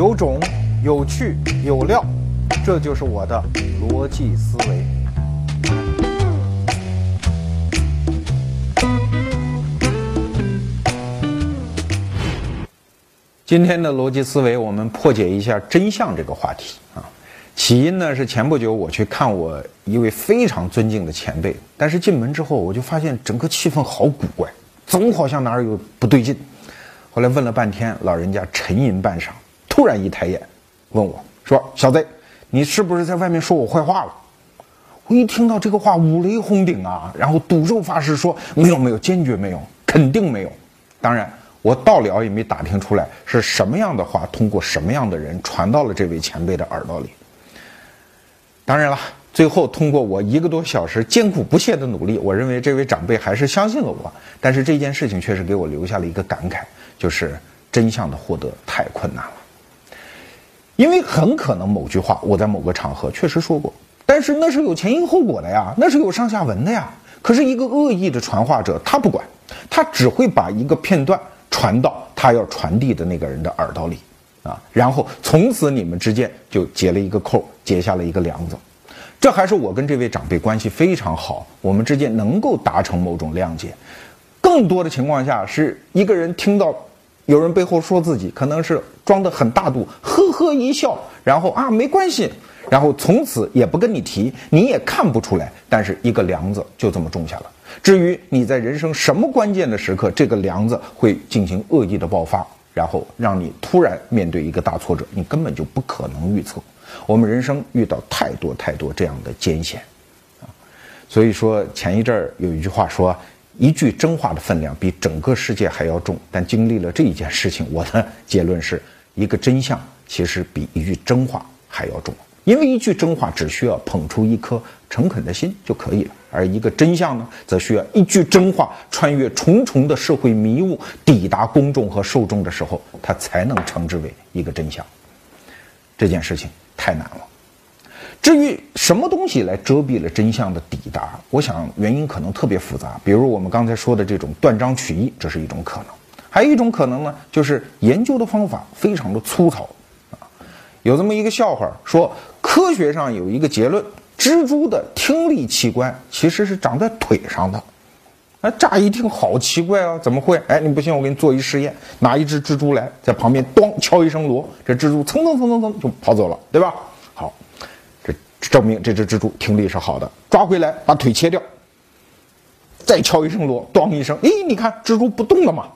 有种，有趣，有料，这就是我的逻辑思维。今天的逻辑思维，我们破解一下真相这个话题啊。起因呢是前不久我去看我一位非常尊敬的前辈，但是进门之后我就发现整个气氛好古怪，总好像哪儿有不对劲。后来问了半天，老人家沉吟半晌，突然一抬眼，问我说：“小子，你是不是在外面说我坏话了？”我一听到这个话，五雷轰顶啊！然后赌咒发誓说：“没有，没有，坚决没有，肯定没有。”当然。我到了也没打听出来是什么样的话通过什么样的人传到了这位前辈的耳朵里。当然了，最后通过我一个多小时艰苦不懈的努力，我认为这位长辈还是相信了我。但是这件事情确实给我留下了一个感慨，就是真相的获得太困难了。因为很可能某句话我在某个场合确实说过，但是那是有前因后果的呀，那是有上下文的呀。可是一个恶意的传话者，他不管，他只会把一个片段。传到他要传递的那个人的耳朵里，啊，然后从此你们之间就结了一个扣，结下了一个梁子。这还是我跟这位长辈关系非常好，我们之间能够达成某种谅解。更多的情况下，是一个人听到有人背后说自己，可能是装的很大度，呵呵一笑，然后啊没关系，然后从此也不跟你提，你也看不出来，但是一个梁子就这么种下了。至于你在人生什么关键的时刻，这个梁子会进行恶意的爆发，然后让你突然面对一个大挫折，你根本就不可能预测。我们人生遇到太多太多这样的艰险，啊，所以说前一阵儿有一句话说，一句真话的分量比整个世界还要重。但经历了这一件事情，我的结论是一个真相其实比一句真话还要重。因为一句真话只需要捧出一颗诚恳的心就可以了，而一个真相呢，则需要一句真话穿越重重的社会迷雾，抵达公众和受众的时候，它才能称之为一个真相。这件事情太难了。至于什么东西来遮蔽了真相的抵达，我想原因可能特别复杂。比如我们刚才说的这种断章取义，这是一种可能；还有一种可能呢，就是研究的方法非常的粗糙。啊有这么一个笑话，说科学上有一个结论：蜘蛛的听力器官其实是长在腿上的。那，乍一听好奇怪啊，怎么会？哎，你不信，我给你做一实验，拿一只蜘蛛来，在旁边咚敲一声锣，这蜘蛛蹭蹭蹭蹭蹭就跑走了，对吧？证明这只蜘蛛听力是好的。抓回来，把腿切掉，再敲一声锣，咚一声，咦，你看蜘蛛不动了吗？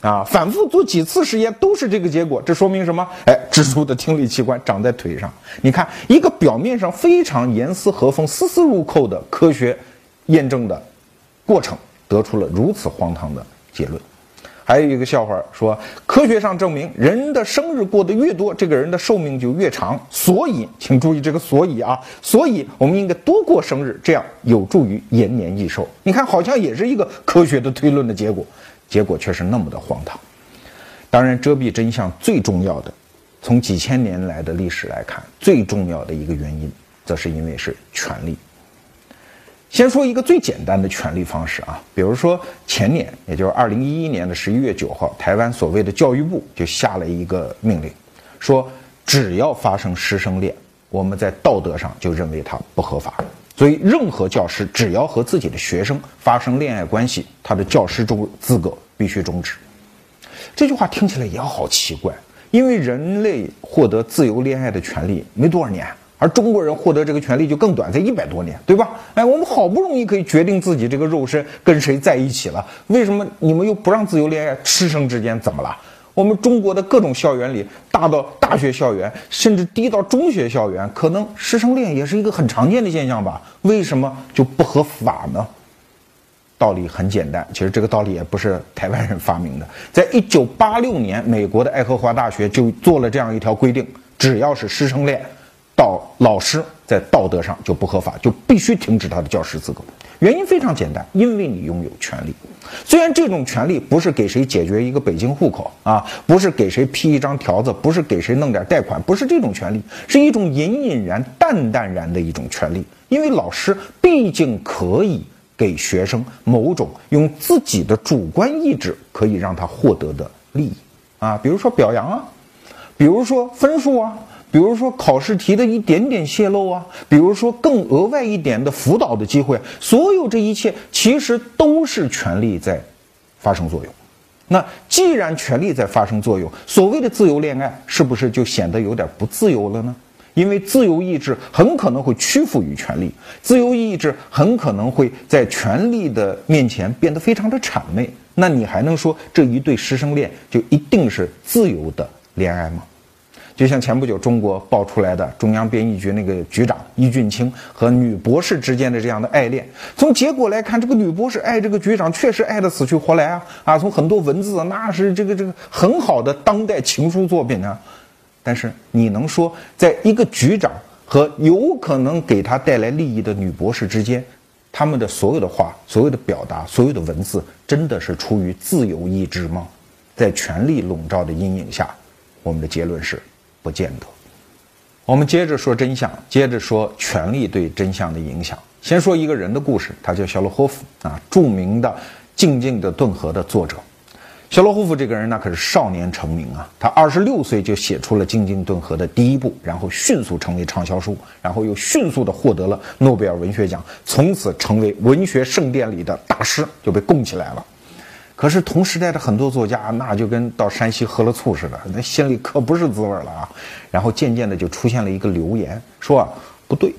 啊，反复做几次实验都是这个结果，这说明什么？哎，蜘蛛的听力器官长在腿上。你看，一个表面上非常严丝合缝、丝丝入扣的科学验证的过程，得出了如此荒唐的结论。还有一个笑话说，科学上证明，人的生日过得越多，这个人的寿命就越长。所以，请注意这个“所以”啊，所以我们应该多过生日，这样有助于延年益寿。你看，好像也是一个科学的推论的结果。结果却是那么的荒唐。当然，遮蔽真相最重要的，从几千年来的历史来看，最重要的一个原因，则是因为是权力。先说一个最简单的权力方式啊，比如说前年，也就是二零一一年的十一月九号，台湾所谓的教育部就下了一个命令，说只要发生师生恋，我们在道德上就认为它不合法。所以，任何教师只要和自己的学生发生恋爱关系，他的教师中资格必须终止。这句话听起来也好奇怪，因为人类获得自由恋爱的权利没多少年，而中国人获得这个权利就更短，才一百多年，对吧？哎，我们好不容易可以决定自己这个肉身跟谁在一起了，为什么你们又不让自由恋爱？师生之间怎么了？我们中国的各种校园里，大到大学校园，甚至低到中学校园，可能师生恋也是一个很常见的现象吧？为什么就不合法呢？道理很简单，其实这个道理也不是台湾人发明的，在一九八六年，美国的爱荷华大学就做了这样一条规定：只要是师生恋，到老师在道德上就不合法，就必须停止他的教师资格。原因非常简单，因为你拥有权利。虽然这种权利不是给谁解决一个北京户口啊，不是给谁批一张条子，不是给谁弄点贷款，不是这种权利，是一种隐隐然、淡淡然的一种权利。因为老师毕竟可以给学生某种用自己的主观意志可以让他获得的利益啊，比如说表扬啊，比如说分数啊，比如说考试题的一点点泄露啊，比如说更额外一点的辅导的机会，所有这一切其实都是权力在发生作用。那既然权力在发生作用，所谓的自由恋爱是不是就显得有点不自由了呢？因为自由意志很可能会屈服于权力，自由意志很可能会在权力的面前变得非常的谄媚。那你还能说这一对师生恋就一定是自由的恋爱吗？就像前不久中国爆出来的中央编译局那个局长易俊清和女博士之间的这样的爱恋，从结果来看，这个女博士爱这个局长确实爱得死去活来啊啊！从很多文字，那是这个这个很好的当代情书作品啊。但是你能说，在一个局长和有可能给他带来利益的女博士之间，他们的所有的话、所有的表达、所有的文字，真的是出于自由意志吗？在权力笼罩的阴影下，我们的结论是，不见得。我们接着说真相，接着说权力对真相的影响。先说一个人的故事，他叫肖洛霍夫啊，著名的《静静的顿河》的作者。肖洛霍夫这个人那可是少年成名啊！他二十六岁就写出了《静静顿河》的第一部，然后迅速成为畅销书，然后又迅速的获得了诺贝尔文学奖，从此成为文学圣殿里的大师，就被供起来了。可是同时代的很多作家，那就跟到山西喝了醋似的，那心里可不是滋味了啊！然后渐渐的就出现了一个流言，说，不对，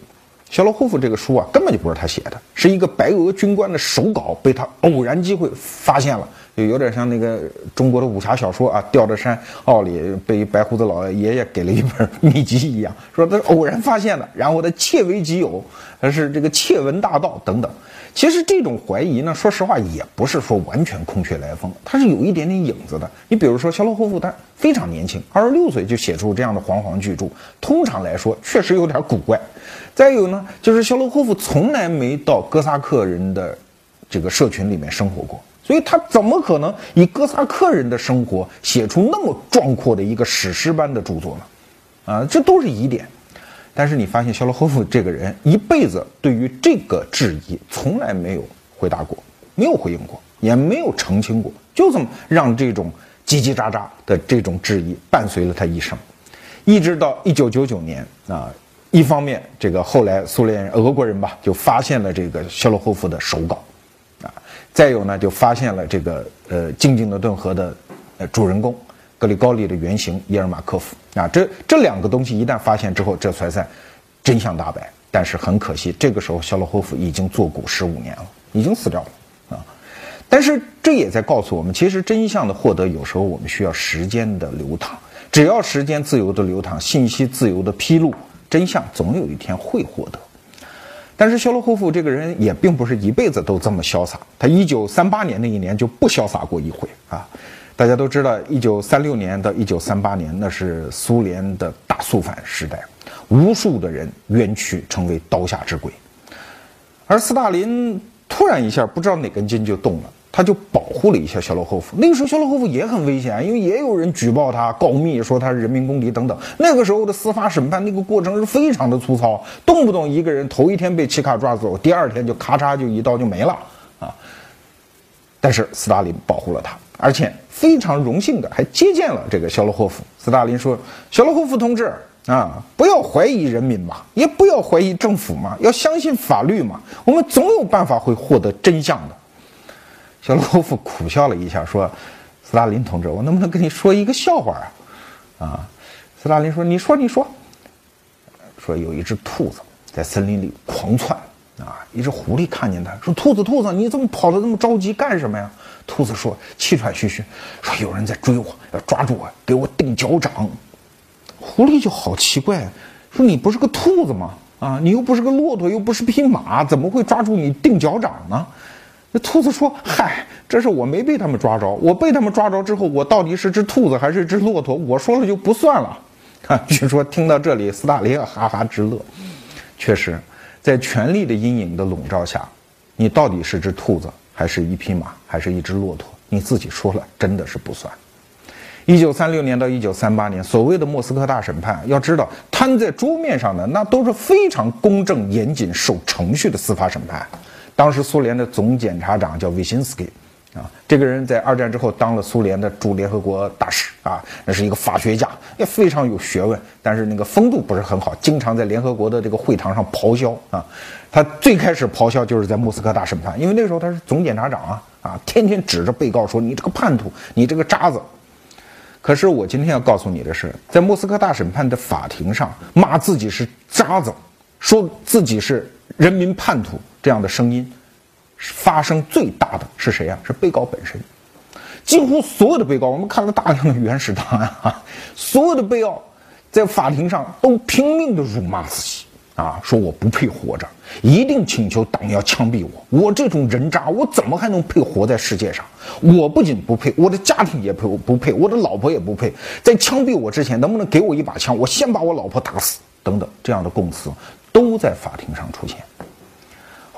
肖洛霍夫这个书啊，根本就不是他写的，是一个白俄军官的手稿，被他偶然机会发现了。就有点像那个中国的武侠小说啊，吊着山坳里被白胡子老爷爷给了一本秘籍一样，说他偶然发现的，然后他窃为己有，他是这个窃闻大盗等等。其实这种怀疑呢，说实话也不是说完全空穴来风，它是有一点点影子的。你比如说肖洛霍夫，他非常年轻，二十六岁就写出这样的煌煌巨著，通常来说确实有点古怪。再有呢，就是肖洛霍夫从来没到哥萨克人的这个社群里面生活过。所以他怎么可能以哥萨克人的生活写出那么壮阔的一个史诗般的著作呢？啊，这都是疑点。但是你发现肖洛霍夫这个人一辈子对于这个质疑从来没有回答过，没有回应过，也没有澄清过，就这么让这种叽叽喳喳的这种质疑伴随了他一生，一直到一九九九年啊。一方面，这个后来苏联俄国人吧就发现了这个肖洛霍夫的手稿。啊再有呢，就发现了这个呃静静的顿河的呃主人公格里高利的原型伊尔马科夫啊，这这两个东西一旦发现之后，这才算真相大白。但是很可惜，这个时候肖洛霍夫已经作古十五年了，已经死掉了啊。但是这也在告诉我们，其实真相的获得有时候我们需要时间的流淌，只要时间自由的流淌，信息自由的披露，真相总有一天会获得。但是肖洛霍夫这个人也并不是一辈子都这么潇洒，他一九三八年那一年就不潇洒过一回啊！大家都知道，一九三六年到一九三八年那是苏联的大肃反时代，无数的人冤屈成为刀下之鬼，而斯大林突然一下不知道哪根筋就动了。他就保护了一下肖洛霍夫。那个时候，肖洛霍夫也很危险，因为也有人举报他、告密，说他是人民公敌等等。那个时候的司法审判那个过程是非常的粗糙，动不动一个人头一天被契卡抓走，第二天就咔嚓就一刀就没了啊。但是斯大林保护了他，而且非常荣幸的还接见了这个肖洛霍夫。斯大林说：“肖洛霍夫同志啊，不要怀疑人民嘛，也不要怀疑政府嘛，要相信法律嘛，我们总有办法会获得真相的。”小洛霍夫苦笑了一下，说：“斯大林同志，我能不能跟你说一个笑话啊？”啊，斯大林说：“你说，你说。”说有一只兔子在森林里狂窜，啊，一只狐狸看见它，说：“兔子，兔子，你怎么跑得那么着急干什么呀？”兔子说：“气喘吁吁，说有人在追我，要抓住我，给我定脚掌。”狐狸就好奇怪，说：“你不是个兔子吗？啊，你又不是个骆驼，又不是匹马，怎么会抓住你定脚掌呢？”那兔子说：“嗨，这是我没被他们抓着。我被他们抓着之后，我到底是只兔子还是只骆驼？我说了就不算了。”啊，据说听到这里，斯大林哈哈直乐。确实，在权力的阴影的笼罩下，你到底是只兔子，还是一匹马，还是一只骆驼？你自己说了，真的是不算。一九三六年到一九三八年，所谓的莫斯科大审判，要知道摊在桌面上的那都是非常公正、严谨、守程序的司法审判。当时苏联的总检察长叫维辛斯基，啊，这个人在二战之后当了苏联的驻联合国大使啊，那是一个法学家，也非常有学问，但是那个风度不是很好，经常在联合国的这个会堂上咆哮啊。他最开始咆哮就是在莫斯科大审判，因为那时候他是总检察长啊啊，天天指着被告说你这个叛徒，你这个渣子。可是我今天要告诉你的是，在莫斯科大审判的法庭上骂自己是渣子，说自己是人民叛徒这样的声音。发生最大的是谁啊？是被告本身。几乎所有的被告，我们看了大量的原始档案啊，所有的被告在法庭上都拼命的辱骂自己啊，说我不配活着，一定请求党要枪毙我。我这种人渣，我怎么还能配活在世界上？我不仅不配，我的家庭也配不配，我的老婆也不配。在枪毙我之前，能不能给我一把枪？我先把我老婆打死。等等，这样的供词都在法庭上出现。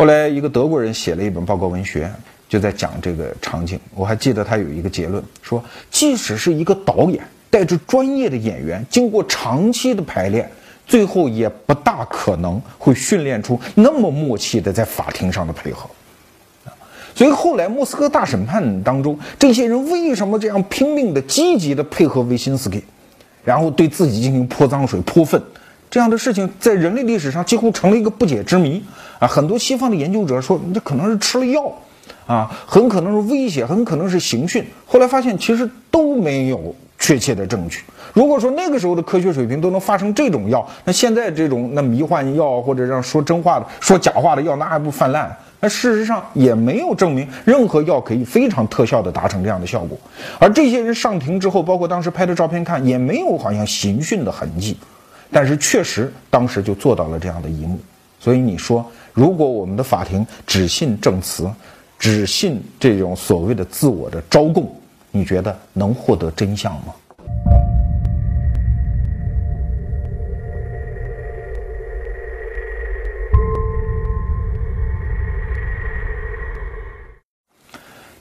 后来，一个德国人写了一本报告文学，就在讲这个场景。我还记得他有一个结论，说即使是一个导演带着专业的演员，经过长期的排练，最后也不大可能会训练出那么默契的在法庭上的配合。所以后来莫斯科大审判当中，这些人为什么这样拼命的、积极的配合维辛斯基，然后对自己进行泼脏水、泼粪？这样的事情在人类历史上几乎成了一个不解之谜啊！很多西方的研究者说，这可能是吃了药，啊，很可能是威胁，很可能是刑讯。后来发现其实都没有确切的证据。如果说那个时候的科学水平都能发生这种药，那现在这种那迷幻药或者让说真话的、说假话的药，那还不泛滥？那事实上也没有证明任何药可以非常特效的达成这样的效果。而这些人上庭之后，包括当时拍的照片看，也没有好像刑讯的痕迹。但是确实，当时就做到了这样的一幕。所以你说，如果我们的法庭只信证词，只信这种所谓的自我的招供，你觉得能获得真相吗？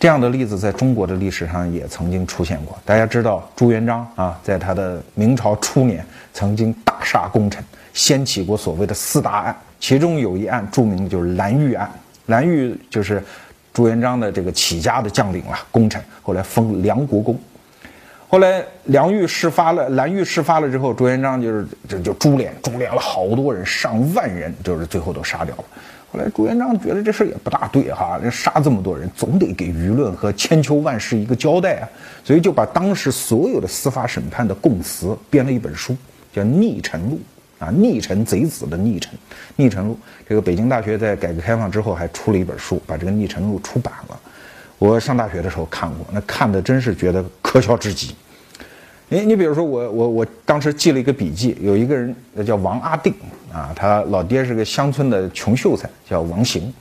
这样的例子在中国的历史上也曾经出现过。大家知道朱元璋啊，在他的明朝初年曾经大杀功臣，掀起过所谓的四大案，其中有一案著名的就是蓝玉案。蓝玉就是朱元璋的这个起家的将领了，功臣，后来封梁国公。后来梁玉事发了，蓝玉事发了之后，朱元璋就是这就株连，株连了好多人，上万人，就是最后都杀掉了。后来朱元璋觉得这事也不大对哈，杀这么多人，总得给舆论和千秋万世一个交代啊，所以就把当时所有的司法审判的供词编了一本书，叫《逆臣录》啊，逆臣贼子的逆臣，《逆臣录》。这个北京大学在改革开放之后还出了一本书，把这个《逆臣录》出版了。我上大学的时候看过，那看的真是觉得可笑至极。你你比如说我我我当时记了一个笔记，有一个人叫王阿定啊，他老爹是个乡村的穷秀才，叫王行。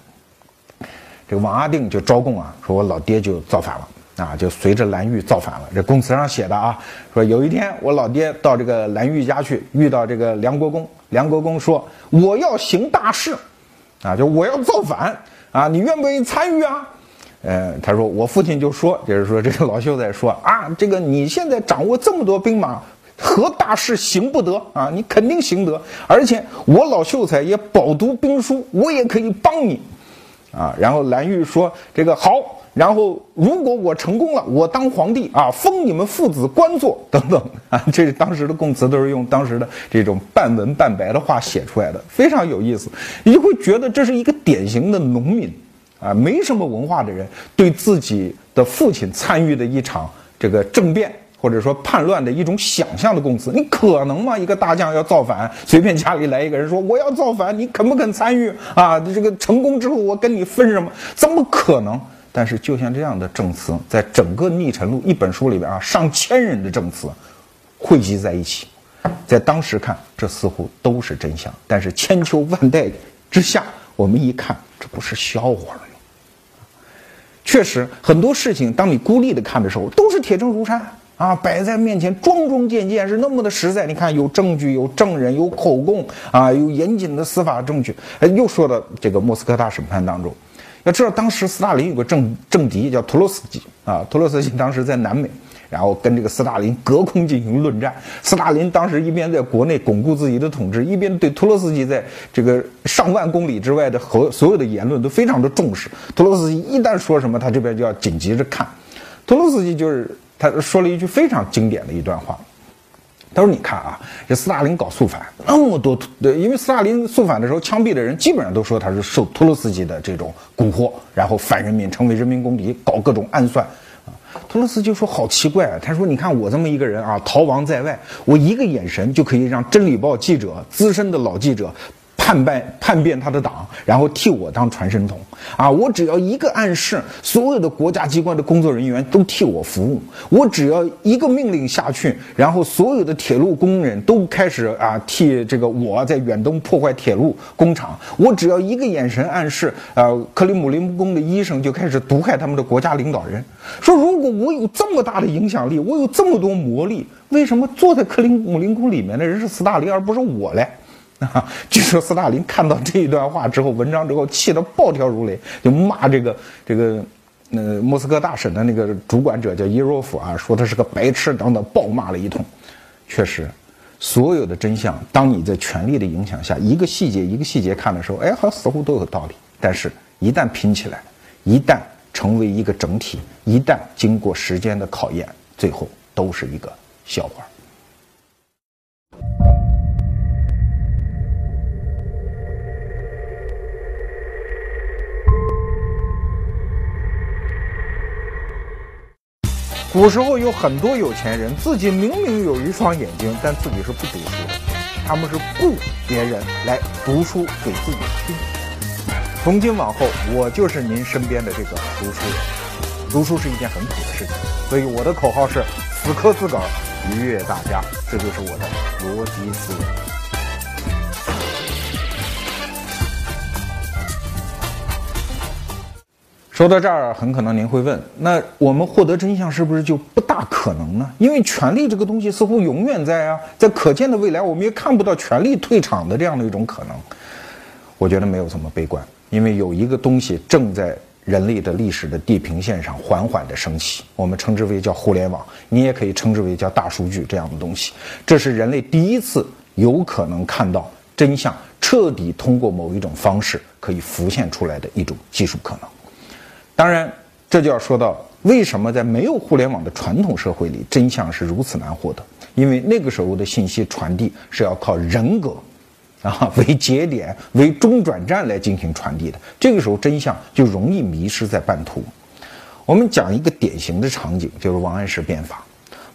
这个王阿定就招供啊，说我老爹就造反了啊，就随着蓝玉造反了。这供词上写的啊，说有一天我老爹到这个蓝玉家去，遇到这个梁国公，梁国公说我要行大事，啊，就我要造反啊，你愿不愿意参与啊？呃，他说我父亲就说，就是说这个老秀才说啊，这个你现在掌握这么多兵马，何大事行不得啊？你肯定行得，而且我老秀才也饱读兵书，我也可以帮你，啊。然后蓝玉说这个好，然后如果我成功了，我当皇帝啊，封你们父子官做等等 啊。这是当时的供词，都是用当时的这种半文半白的话写出来的，非常有意思。你就会觉得这是一个典型的农民。啊，没什么文化的人对自己的父亲参与的一场这个政变或者说叛乱的一种想象的供词，你可能吗？一个大将要造反，随便家里来一个人说我要造反，你肯不肯参与啊？这个成功之后我跟你分什么？怎么可能？但是就像这样的证词，在整个《逆臣录》一本书里边啊，上千人的证词汇集在一起，在当时看这似乎都是真相，但是千秋万代之下，我们一看，这不是笑话吗。确实，很多事情，当你孤立的看的时候，都是铁证如山啊，摆在面前，桩桩件件是那么的实在。你看，有证据，有证人，有口供啊，有严谨的司法证据。哎，又说到这个莫斯科大审判当中，要知道，当时斯大林有个政政敌叫托洛斯基啊，托洛斯基当时在南美，然后跟这个斯大林隔空进行论战。斯大林当时一边在国内巩固自己的统治，一边对托洛斯基在这个上万公里之外的和所有的言论都非常的重视。托洛斯基一旦说什么，他这边就要紧急着看。托洛斯基就是他说了一句非常经典的一段话。他说：“你看啊，这斯大林搞肃反，那么多，对因为斯大林肃反的时候枪毙的人，基本上都说他是受托洛斯基的这种蛊惑，然后反人民，成为人民公敌，搞各种暗算啊。”托洛斯基说：“好奇怪啊！他说，你看我这么一个人啊，逃亡在外，我一个眼神就可以让《真理报》记者，资深的老记者。”叛败叛变他的党，然后替我当传声筒啊！我只要一个暗示，所有的国家机关的工作人员都替我服务。我只要一个命令下去，然后所有的铁路工人都开始啊替这个我在远东破坏铁路工厂。我只要一个眼神暗示，呃，克里姆林宫的医生就开始毒害他们的国家领导人。说如果我有这么大的影响力，我有这么多魔力，为什么坐在克里姆林宫里面的人是斯大林而不是我嘞？啊，据说斯大林看到这一段话之后，文章之后气得暴跳如雷，就骂这个这个，呃，莫斯科大审的那个主管者叫伊若夫啊，说他是个白痴等等，暴骂了一通。确实，所有的真相，当你在权力的影响下，一个细节一个细节看的时候，哎，好像似乎都有道理。但是，一旦拼起来，一旦成为一个整体，一旦经过时间的考验，最后都是一个笑话。古时候有很多有钱人，自己明明有一双眼睛，但自己是不读书的，他们是雇别人来读书给自己听。从今往后，我就是您身边的这个读书人。读书是一件很苦的事情，所以我的口号是：死磕自个儿，愉悦大家。这就是我的逻辑思维。说到这儿，很可能您会问：那我们获得真相是不是就不大可能呢？因为权力这个东西似乎永远在啊，在可见的未来，我们也看不到权力退场的这样的一种可能。我觉得没有这么悲观，因为有一个东西正在人类的历史的地平线上缓缓的升起，我们称之为叫互联网，你也可以称之为叫大数据这样的东西。这是人类第一次有可能看到真相彻底通过某一种方式可以浮现出来的一种技术可能。当然，这就要说到为什么在没有互联网的传统社会里，真相是如此难获得。因为那个时候的信息传递是要靠人格，啊为节点、为中转站来进行传递的。这个时候真相就容易迷失在半途。我们讲一个典型的场景，就是王安石变法。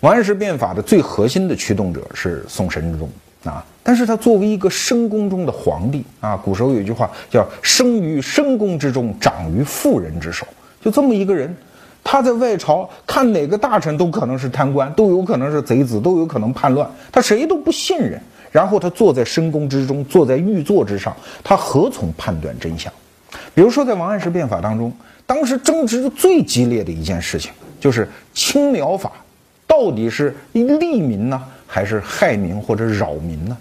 王安石变法的最核心的驱动者是宋神宗啊，但是他作为一个深宫中的皇帝啊，古时候有一句话叫“生于深宫之中，长于妇人之手”。就这么一个人，他在外朝看哪个大臣都可能是贪官，都有可能是贼子，都有可能叛乱，他谁都不信任。然后他坐在深宫之中，坐在御座之上，他何从判断真相？比如说，在王安石变法当中，当时争执最激烈的一件事情，就是青苗法到底是利民呢，还是害民或者扰民呢？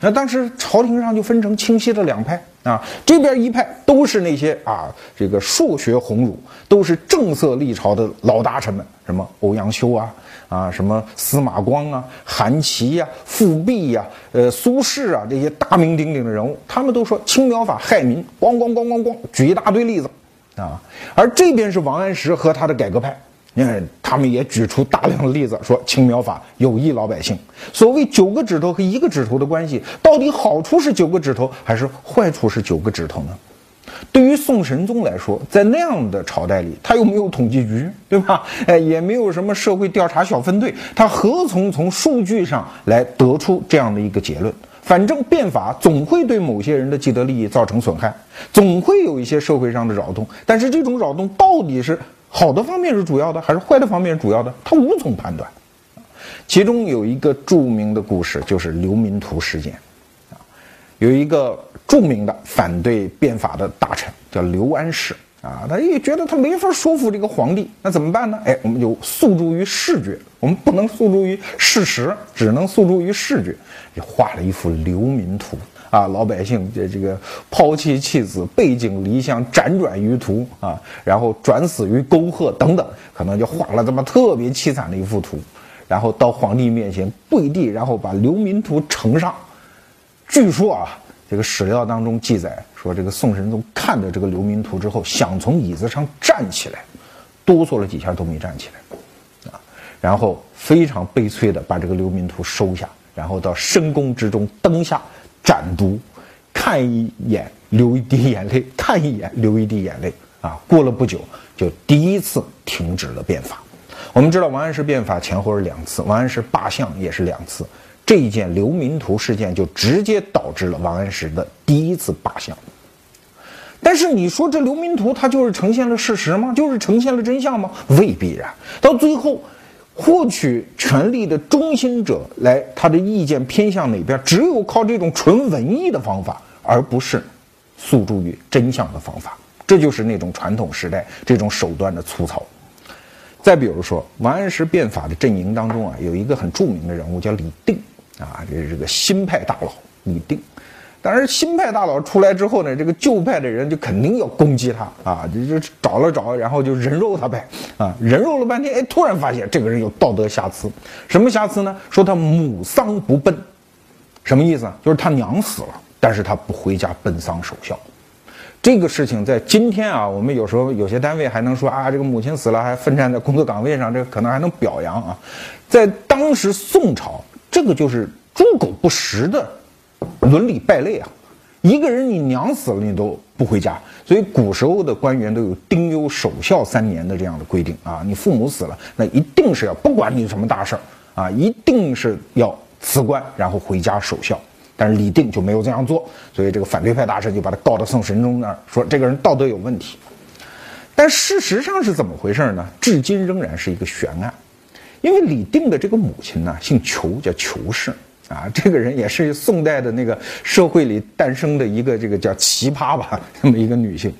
那当时朝廷上就分成清晰的两派啊，这边一派都是那些啊，这个数学鸿儒，都是正色立朝的老大臣们，什么欧阳修啊，啊，什么司马光啊，韩琦呀，富弼呀，呃，苏轼啊，这些大名鼎鼎的人物，他们都说青苗法害民，咣咣咣咣咣，举一大堆例子啊。而这边是王安石和他的改革派。你看，他们也举出大量的例子，说青苗法有益老百姓。所谓九个指头和一个指头的关系，到底好处是九个指头，还是坏处是九个指头呢？对于宋神宗来说，在那样的朝代里，他又没有统计局，对吧？哎，也没有什么社会调查小分队，他何从从数据上来得出这样的一个结论？反正变法总会对某些人的既得利益造成损害，总会有一些社会上的扰动。但是这种扰动到底是？好的方面是主要的，还是坏的方面是主要的？他无从判断。其中有一个著名的故事，就是流民图事件。啊，有一个著名的反对变法的大臣叫刘安世。啊，他也觉得他没法说服这个皇帝，那怎么办呢？哎，我们就诉诸于视觉，我们不能诉诸于事实，只能诉诸于视觉，就画了一幅流民图。啊，老百姓这这个抛弃妻子，背井离乡，辗转于途啊，然后转死于沟壑等等，可能就画了这么特别凄惨的一幅图，然后到皇帝面前跪地，然后把流民图呈上。据说啊，这个史料当中记载说，这个宋神宗看到这个流民图之后，想从椅子上站起来，哆嗦了几下都没站起来，啊，然后非常悲催的把这个流民图收下。然后到深宫之中灯下斩读，看一眼流一滴眼泪，看一眼流一滴眼泪啊！过了不久，就第一次停止了变法。我们知道王安石变法前后是两次，王安石罢相也是两次。这一件流民图事件就直接导致了王安石的第一次罢相。但是你说这流民图它就是呈现了事实吗？就是呈现了真相吗？未必然。到最后。获取权力的中心者来，他的意见偏向哪边？只有靠这种纯文艺的方法，而不是诉诸于真相的方法。这就是那种传统时代这种手段的粗糙。再比如说，王安石变法的阵营当中啊，有一个很著名的人物叫李定啊，这是个新派大佬李定。但是新派大佬出来之后呢，这个旧派的人就肯定要攻击他啊，就就找了找，然后就人肉他呗啊，人肉了半天，哎，突然发现这个人有道德瑕疵，什么瑕疵呢？说他母丧不奔，什么意思？就是他娘死了，但是他不回家奔丧守孝。这个事情在今天啊，我们有时候有些单位还能说啊，这个母亲死了还奋战在工作岗位上，这可能还能表扬啊。在当时宋朝，这个就是猪狗不食的。伦理败类啊！一个人你娘死了你都不回家，所以古时候的官员都有丁忧守孝三年的这样的规定啊。你父母死了，那一定是要不管你什么大事儿啊，一定是要辞官然后回家守孝。但是李定就没有这样做，所以这个反对派大臣就把他告到宋神宗那儿，说这个人道德有问题。但事实上是怎么回事呢？至今仍然是一个悬案，因为李定的这个母亲呢姓裘，叫裘氏。啊，这个人也是宋代的那个社会里诞生的一个这个叫奇葩吧，这么一个女性。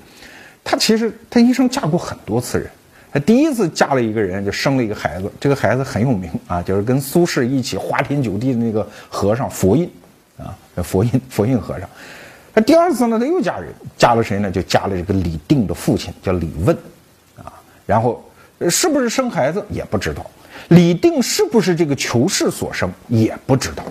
她其实她一生嫁过很多次人，她第一次嫁了一个人就生了一个孩子，这个孩子很有名啊，就是跟苏轼一起花天酒地的那个和尚佛印啊，佛印佛印和尚。她第二次呢，她又嫁人，嫁了谁呢？就嫁了这个李定的父亲，叫李问啊。然后是不是生孩子也不知道。李定是不是这个裘氏所生也不知道，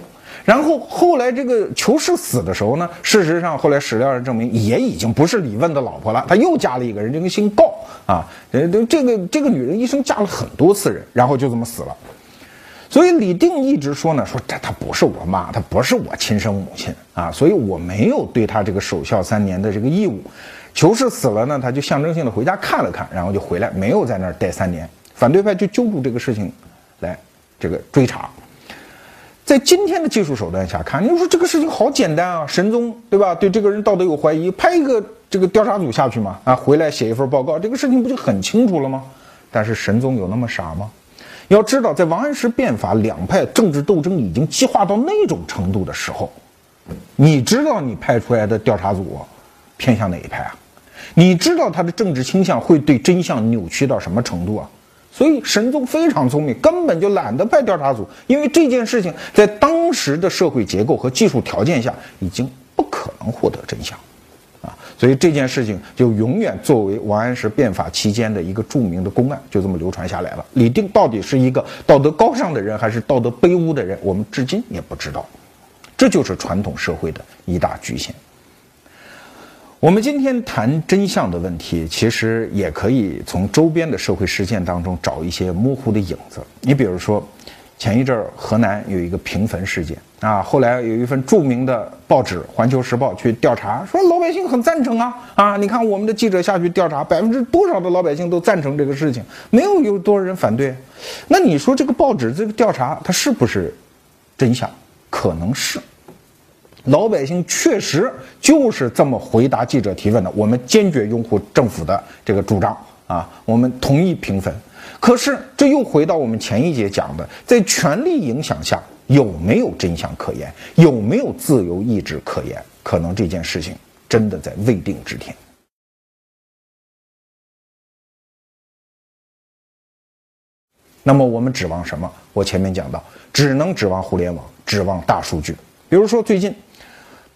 然后后来这个裘氏死的时候呢，事实上后来史料上证明也已经不是李问的老婆了，他又嫁了一个人，这个姓告啊，呃，这个这个女人一生嫁了很多次人，然后就这么死了。所以李定一直说呢，说这她不是我妈，她不是我亲生母亲啊，所以我没有对她这个守孝三年的这个义务。裘氏死了呢，他就象征性的回家看了看，然后就回来，没有在那儿待三年。反对派就揪住这个事情。来，这个追查，在今天的技术手段下看，你说这个事情好简单啊！神宗对吧？对这个人道德有怀疑，派一个这个调查组下去嘛，啊，回来写一份报告，这个事情不就很清楚了吗？但是神宗有那么傻吗？要知道，在王安石变法两派政治斗争已经激化到那种程度的时候，你知道你派出来的调查组偏向哪一派啊？你知道他的政治倾向会对真相扭曲到什么程度啊？所以神宗非常聪明，根本就懒得派调查组，因为这件事情在当时的社会结构和技术条件下已经不可能获得真相，啊，所以这件事情就永远作为王安石变法期间的一个著名的公案，就这么流传下来了。李定到底是一个道德高尚的人，还是道德卑污的人，我们至今也不知道。这就是传统社会的一大局限。我们今天谈真相的问题，其实也可以从周边的社会事件当中找一些模糊的影子。你比如说，前一阵儿河南有一个平坟事件啊，后来有一份著名的报纸《环球时报》去调查，说老百姓很赞成啊啊！你看我们的记者下去调查，百分之多少的老百姓都赞成这个事情，没有有多少人反对。那你说这个报纸这个调查它是不是真相？可能是。老百姓确实就是这么回答记者提问的。我们坚决拥护政府的这个主张啊，我们同意平分。可是这又回到我们前一节讲的，在权力影响下有没有真相可言，有没有自由意志可言？可能这件事情真的在未定之天。那么我们指望什么？我前面讲到，只能指望互联网，指望大数据。比如说最近。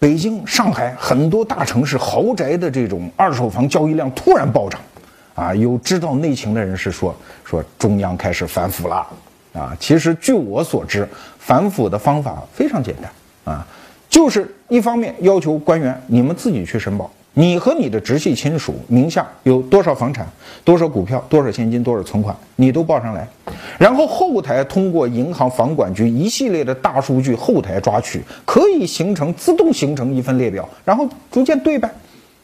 北京、上海很多大城市豪宅的这种二手房交易量突然暴涨，啊，有知道内情的人士说说中央开始反腐了，啊，其实据我所知，反腐的方法非常简单，啊，就是一方面要求官员你们自己去申报。你和你的直系亲属名下有多少房产、多少股票、多少现金、多少存款，你都报上来，然后后台通过银行、房管局一系列的大数据后台抓取，可以形成自动形成一份列表，然后逐渐对呗。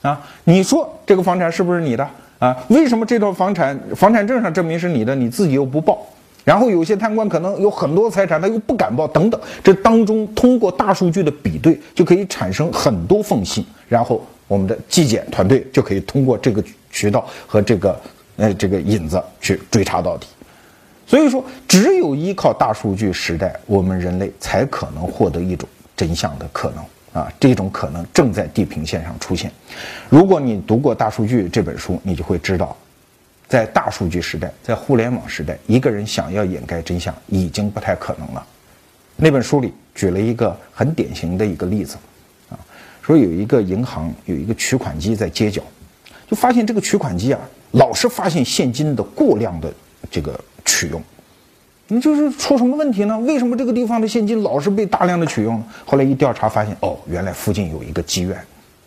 啊，你说这个房产是不是你的啊？为什么这套房产房产证上证明是你的，你自己又不报？然后有些贪官可能有很多财产，他又不敢报，等等，这当中通过大数据的比对，就可以产生很多缝隙，然后。我们的纪检团队就可以通过这个渠道和这个呃这个引子去追查到底。所以说，只有依靠大数据时代，我们人类才可能获得一种真相的可能啊！这种可能正在地平线上出现。如果你读过《大数据》这本书，你就会知道，在大数据时代，在互联网时代，一个人想要掩盖真相已经不太可能了。那本书里举了一个很典型的一个例子。说有一个银行有一个取款机在街角，就发现这个取款机啊，老是发现现金的过量的这个取用，你就是出什么问题呢？为什么这个地方的现金老是被大量的取用呢？后来一调查发现，哦，原来附近有一个妓院，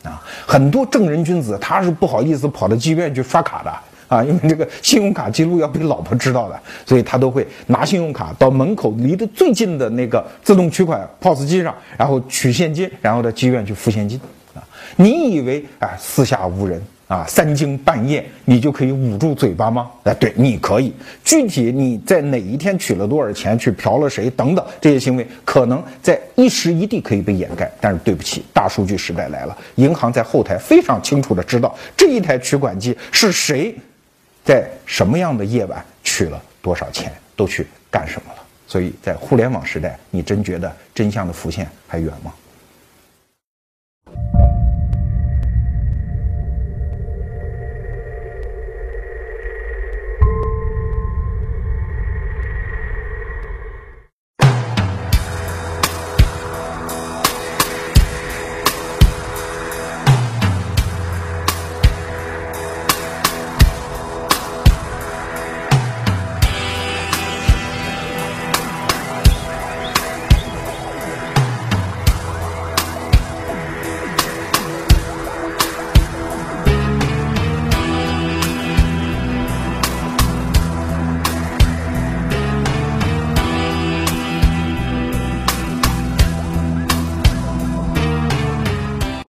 啊，很多正人君子他是不好意思跑到妓院去刷卡的。啊，因为这个信用卡记录要被老婆知道的，所以他都会拿信用卡到门口离得最近的那个自动取款 POS 机上，然后取现金，然后到妓院去付现金。啊，你以为啊四下无人啊三更半夜你就可以捂住嘴巴吗？哎，对，你可以。具体你在哪一天取了多少钱，去嫖了谁等等这些行为，可能在一时一地可以被掩盖。但是对不起，大数据时代来了，银行在后台非常清楚的知道这一台取款机是谁。在什么样的夜晚取了多少钱，都去干什么了？所以在互联网时代，你真觉得真相的浮现还远吗？